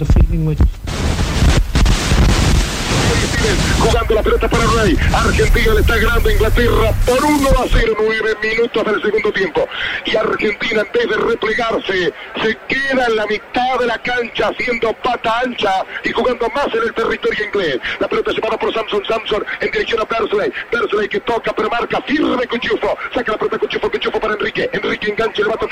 the feeling which jugando la pelota para Rey. Argentina le está ganando a Inglaterra por 1 a 0, 9 minutos del segundo tiempo. Y Argentina en vez de replegarse, se queda en la mitad de la cancha haciendo pata ancha y jugando más en el territorio inglés. La pelota llevada por Samson Samson en dirección a Bersley. Bersley que toca pero marca firme Cuchufo. Saca la pelota Cuchufo, Cuchufo para Enrique. Enrique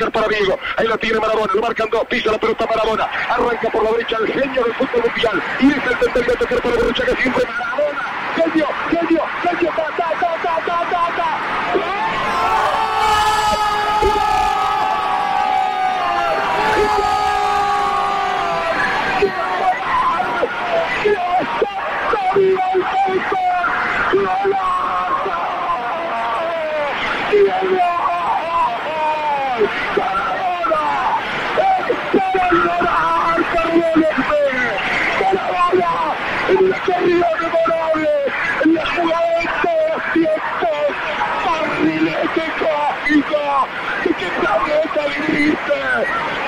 para Diego. Ahí la tiene Maradona, lo marcan dos, pisa la pelota Maradona. Arranca por la derecha el genio del fútbol mundial. Y es el tercero a tocar para que siempre Maradona. Genio, genio, ta, ta, ta, ta, ta, ta, ta. En la corrida memorable, en la jugada de todos los tiempos, barrilete cósmico, que que planeta viniste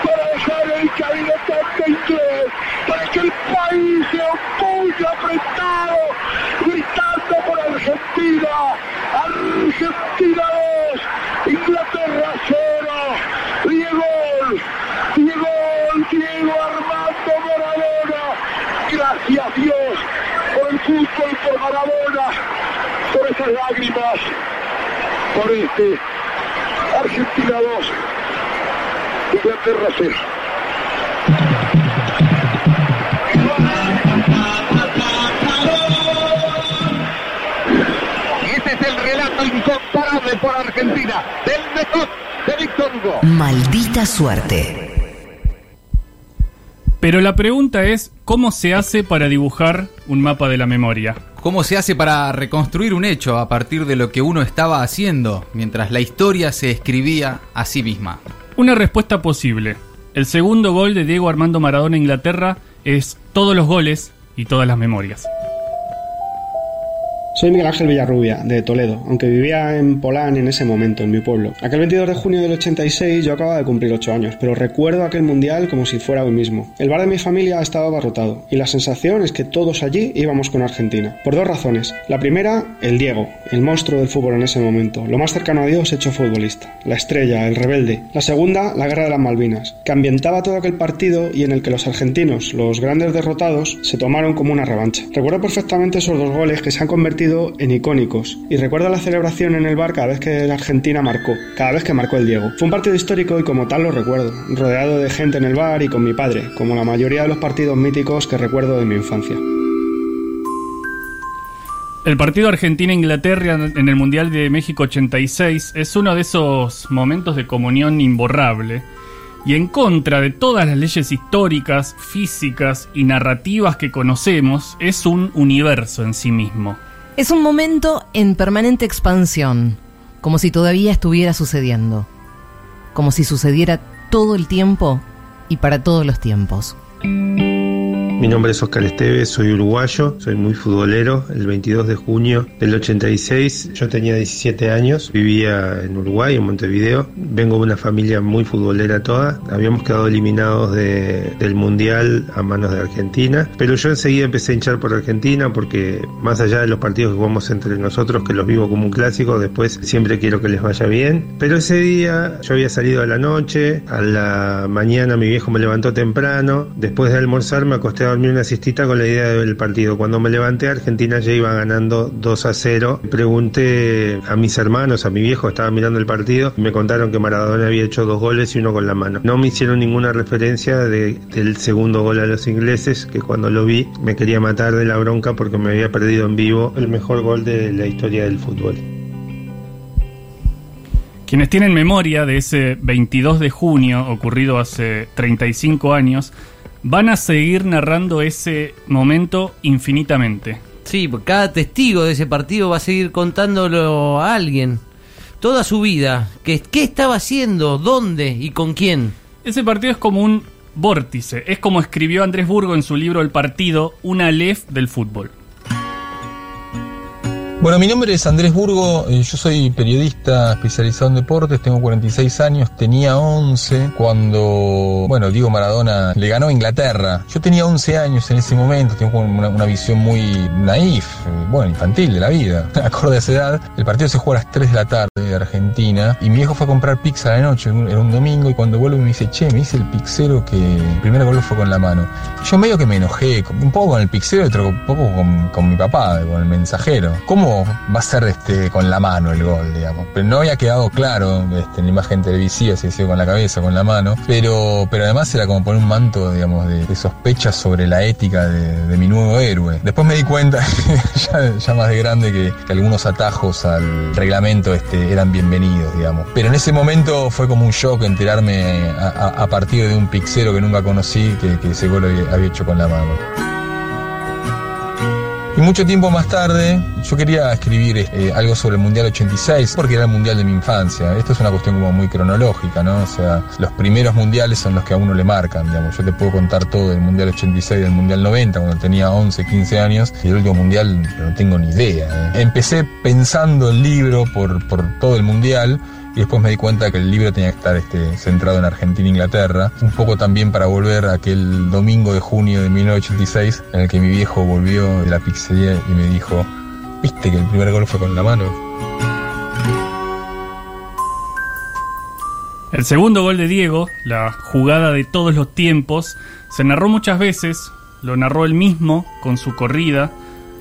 para dejar el caminotante inglés, para que el país se opulle apretado, gritando por Argentina, Argentina 2, Inglaterra 0, Diego, Diego, Diego Armando Maradona, gracias Dios por el fútbol, por Maradona, por esas lágrimas, por este Argentina 2, Inglaterra 0. Ese es el relato incomparable por Argentina del mejor de Víctor Hugo. Maldita suerte. Pero la pregunta es, ¿cómo se hace para dibujar un mapa de la memoria? ¿Cómo se hace para reconstruir un hecho a partir de lo que uno estaba haciendo mientras la historia se escribía a sí misma? Una respuesta posible. El segundo gol de Diego Armando Maradona en Inglaterra es todos los goles y todas las memorias. Soy Miguel Ángel Villarrubia, de Toledo, aunque vivía en Polán en ese momento, en mi pueblo. Aquel 22 de junio del 86 yo acababa de cumplir 8 años, pero recuerdo aquel mundial como si fuera hoy mismo. El bar de mi familia estaba abarrotado, y la sensación es que todos allí íbamos con Argentina. Por dos razones. La primera, el Diego, el monstruo del fútbol en ese momento, lo más cercano a Dios hecho futbolista, la estrella, el rebelde. La segunda, la guerra de las Malvinas, que ambientaba todo aquel partido y en el que los argentinos, los grandes derrotados, se tomaron como una revancha. Recuerdo perfectamente esos dos goles que se han convertido en icónicos y recuerdo la celebración en el bar cada vez que la Argentina marcó, cada vez que marcó el Diego. Fue un partido histórico y como tal lo recuerdo, rodeado de gente en el bar y con mi padre, como la mayoría de los partidos míticos que recuerdo de mi infancia. El partido Argentina-Inglaterra en el Mundial de México 86 es uno de esos momentos de comunión imborrable y en contra de todas las leyes históricas, físicas y narrativas que conocemos, es un universo en sí mismo. Es un momento en permanente expansión, como si todavía estuviera sucediendo, como si sucediera todo el tiempo y para todos los tiempos. Mi nombre es Oscar Esteves, soy uruguayo, soy muy futbolero. El 22 de junio del 86 yo tenía 17 años, vivía en Uruguay, en Montevideo. Vengo de una familia muy futbolera toda. Habíamos quedado eliminados de- del Mundial a manos de Argentina, pero yo enseguida empecé a hinchar por Argentina porque más allá de los partidos que jugamos entre nosotros, que los vivo como un clásico, después siempre quiero que les vaya bien. Pero ese día yo había salido a la noche, a la mañana mi viejo me levantó temprano, después de almorzar me acosté a dormir una siestita con la idea de ver el partido. Cuando me levanté, Argentina ya iba ganando 2 a 0. Pregunté a mis hermanos, a mi viejo, estaba mirando el partido, y me contaron que Maradona había hecho dos goles y uno con la mano. No me hicieron ninguna referencia de- del segundo gol a los ingleses, que cuando lo vi me quería matar de la bronca porque me había perdido en vivo el mejor gol de la historia del fútbol. Quienes tienen memoria de ese 22 de junio ocurrido hace 35 años, van a seguir narrando ese momento infinitamente. Sí, porque cada testigo de ese partido va a seguir contándolo a alguien. Toda su vida. ¿Qué, qué estaba haciendo? ¿Dónde? ¿Y con quién? Ese partido es como un vórtice, es como escribió Andrés Burgo en su libro El Partido, una lef del fútbol. Bueno, mi nombre es Andrés Burgo, eh, yo soy periodista especializado en deportes, tengo 46 años, tenía 11 cuando, bueno, Diego Maradona le ganó a Inglaterra. Yo tenía 11 años en ese momento, tengo una, visión muy naif, eh, bueno, infantil de la vida. Acorde a esa edad, el partido se juega a las 3 de la tarde de Argentina y mi viejo fue a comprar pizza a la noche, era un domingo, y cuando vuelve me dice, che, me dice el pixero que el primer gol fue con la mano. Yo medio que me enojé, un poco con el pixero y otro poco con, con mi papá, con el mensajero. ¿Cómo va a ser este, con la mano el gol, digamos. Pero no había quedado claro este, en la imagen televisiva si decía con la cabeza con la mano. Pero, pero además era como poner un manto, digamos, de, de sospecha sobre la ética de, de, mi nuevo héroe. Después me di cuenta, ya, más de grande, que, algunos atajos al reglamento este, eran bienvenidos, digamos. Pero en ese momento fue como un shock enterarme a, a, partir de un pixero que nunca conocí que, ese gol había hecho con la mano. Y mucho tiempo más tarde, yo quería escribir eh, algo sobre el Mundial 86, porque era el Mundial de mi infancia. Esto es una cuestión como muy cronológica, ¿no? O sea, los primeros mundiales son los que a uno le marcan, digamos. Yo te puedo contar todo del Mundial 86 del Mundial 90, cuando tenía 11, 15 años, y el último Mundial no tengo ni idea. ¿eh? Empecé pensando el libro por, por todo el Mundial, y después me di cuenta que el libro tenía que estar este, centrado en Argentina e Inglaterra, un poco también para volver a aquel domingo de junio de 1986 en el que mi viejo volvió de la pizzería y me dijo, ¿viste que el primer gol fue con la mano? El segundo gol de Diego, la jugada de todos los tiempos, se narró muchas veces, lo narró él mismo con su corrida,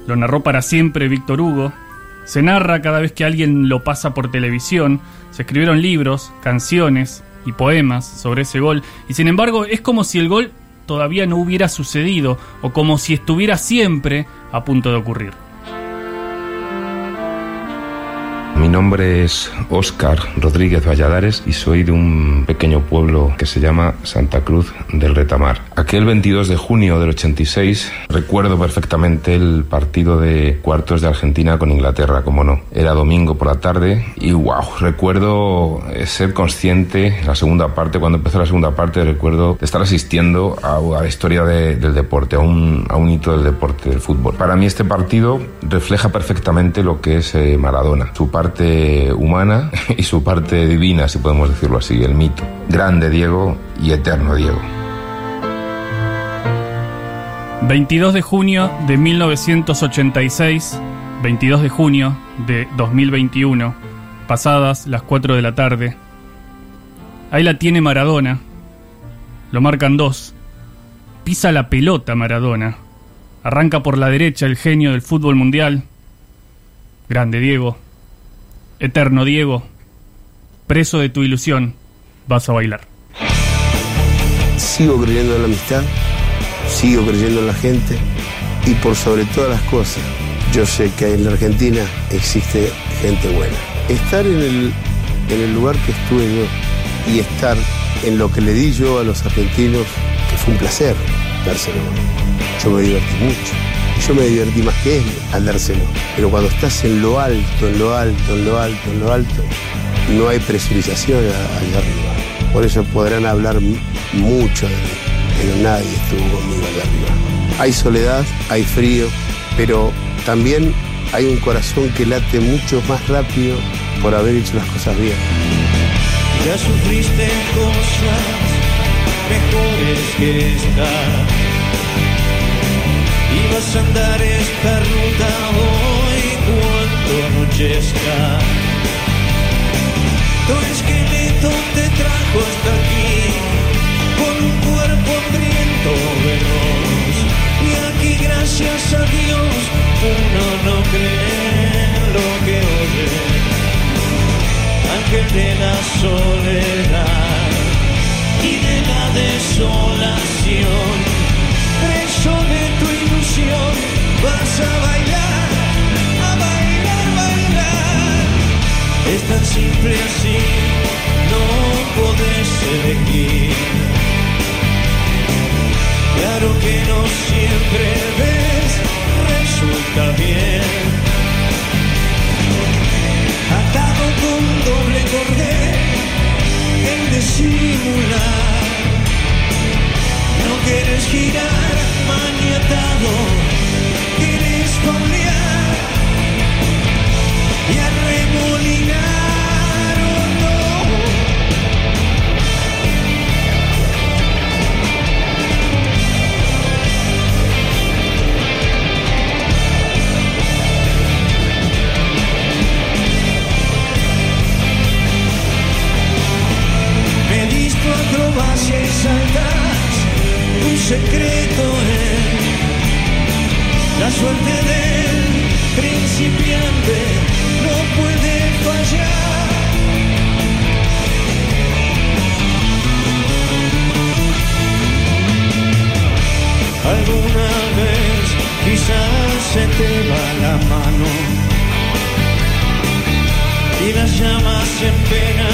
lo narró para siempre Víctor Hugo, se narra cada vez que alguien lo pasa por televisión, se escribieron libros, canciones y poemas sobre ese gol, y sin embargo es como si el gol todavía no hubiera sucedido o como si estuviera siempre a punto de ocurrir. Mi nombre es Óscar Rodríguez Valladares y soy de un pequeño pueblo que se llama Santa Cruz del Retamar. Aquel 22 de junio del 86 recuerdo perfectamente el partido de cuartos de Argentina con Inglaterra, como no. Era domingo por la tarde y wow, recuerdo ser consciente, la segunda parte, cuando empezó la segunda parte, recuerdo estar asistiendo a, a la historia de, del deporte, a un, a un hito del deporte, del fútbol. Para mí este partido refleja perfectamente lo que es eh, Maradona, su parte parte humana y su parte divina, si podemos decirlo así, el mito. Grande Diego y eterno Diego. 22 de junio de 1986, 22 de junio de 2021, pasadas las 4 de la tarde. Ahí la tiene Maradona. Lo marcan dos. Pisa la pelota Maradona. Arranca por la derecha el genio del fútbol mundial. Grande Diego. Eterno Diego, preso de tu ilusión, vas a bailar. Sigo creyendo en la amistad, sigo creyendo en la gente y por sobre todas las cosas, yo sé que en la Argentina existe gente buena. Estar en el, en el lugar que estuve yo y estar en lo que le di yo a los argentinos, que fue un placer dárselo. Yo me divertí mucho yo me divertí más que él al dárselo. Pero cuando estás en lo alto, en lo alto, en lo alto, en lo alto, no hay presurización allá arriba. Por eso podrán hablar mucho de mí, pero nadie estuvo conmigo allá arriba. Hay soledad, hay frío, pero también hay un corazón que late mucho más rápido por haber hecho las cosas bien. Ya sufriste cosas mejores que esta y vas a andar esta ruta hoy cuando anochezca. Tu esqueleto te trajo hasta aquí con un cuerpo hambriento veloz. Y aquí, gracias a Dios, uno no cree lo que oye. Ángel de la soledad tão simples assim. Secreto es la suerte del principiante no puede fallar. Alguna vez quizás se te va la mano y las llamas en pena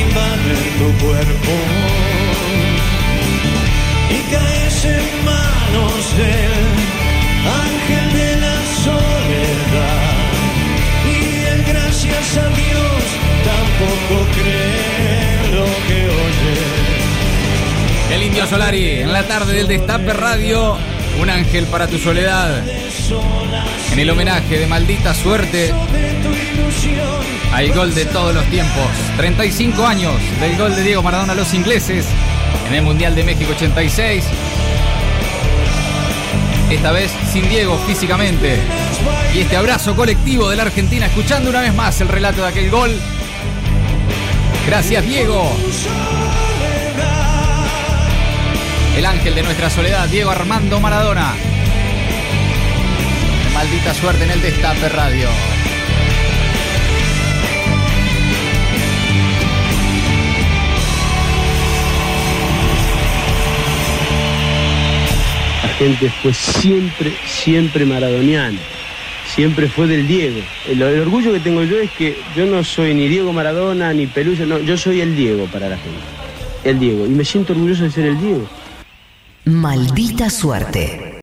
invaden tu cuerpo Solari, en la tarde del Destape Radio, un ángel para tu soledad. En el homenaje de maldita suerte al gol de todos los tiempos. 35 años del gol de Diego Maradona a los ingleses en el Mundial de México 86. Esta vez sin Diego físicamente. Y este abrazo colectivo de la Argentina, escuchando una vez más el relato de aquel gol. Gracias Diego. El ángel de nuestra soledad, Diego Armando Maradona. Maldita suerte en el Destape Radio. La gente fue siempre, siempre maradoniana. Siempre fue del Diego. El, el orgullo que tengo yo es que yo no soy ni Diego Maradona ni Pelusa, no, yo soy el Diego para la gente. El Diego. Y me siento orgulloso de ser el Diego. Maldita suerte.